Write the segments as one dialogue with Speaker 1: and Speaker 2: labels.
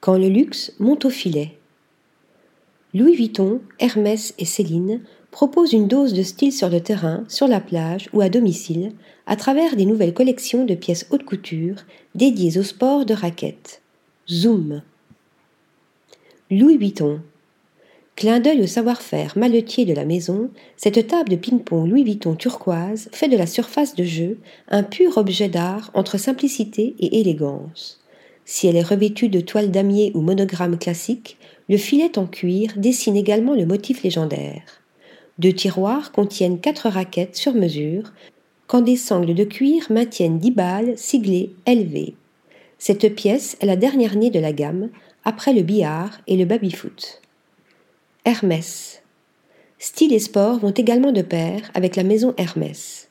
Speaker 1: Quand le luxe monte au filet. Louis Vuitton, Hermès et Céline proposent une dose de style sur le terrain, sur la plage ou à domicile à travers des nouvelles collections de pièces haute couture dédiées au sport de raquettes. Zoom. Louis Vuitton. Clin d'œil au savoir-faire maletier de la maison, cette table de ping-pong Louis Vuitton turquoise fait de la surface de jeu un pur objet d'art entre simplicité et élégance. Si elle est revêtue de toiles damier ou monogrammes classiques, le filet en cuir dessine également le motif légendaire. Deux tiroirs contiennent quatre raquettes sur mesure, quand des sangles de cuir maintiennent dix balles siglées LV. Cette pièce est la dernière née de la gamme, après le billard et le baby-foot. Hermès. Style et sport vont également de pair avec la maison Hermès.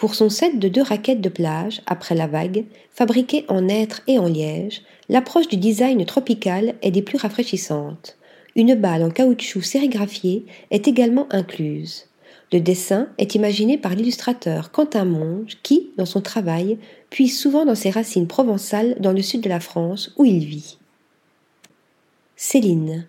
Speaker 1: Pour son set de deux raquettes de plage, après la vague, fabriquées en hêtre et en liège, l'approche du design tropical est des plus rafraîchissantes. Une balle en caoutchouc sérigraphié est également incluse. Le dessin est imaginé par l'illustrateur Quentin Monge qui, dans son travail, puise souvent dans ses racines provençales dans le sud de la France où il vit. Céline.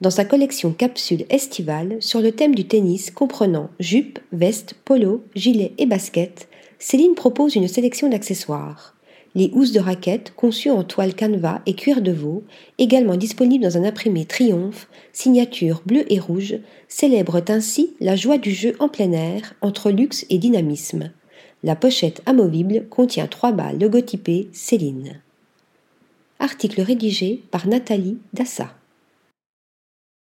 Speaker 1: Dans sa collection capsule estivale sur le thème du tennis comprenant jupe, veste, polo, gilet et basket, Céline propose une sélection d'accessoires. Les housses de raquettes conçues en toile canevas et cuir de veau, également disponibles dans un imprimé Triomphe, signature bleue et rouge, célèbrent ainsi la joie du jeu en plein air entre luxe et dynamisme. La pochette amovible contient trois balles logotypées Céline. Article rédigé par Nathalie Dassa.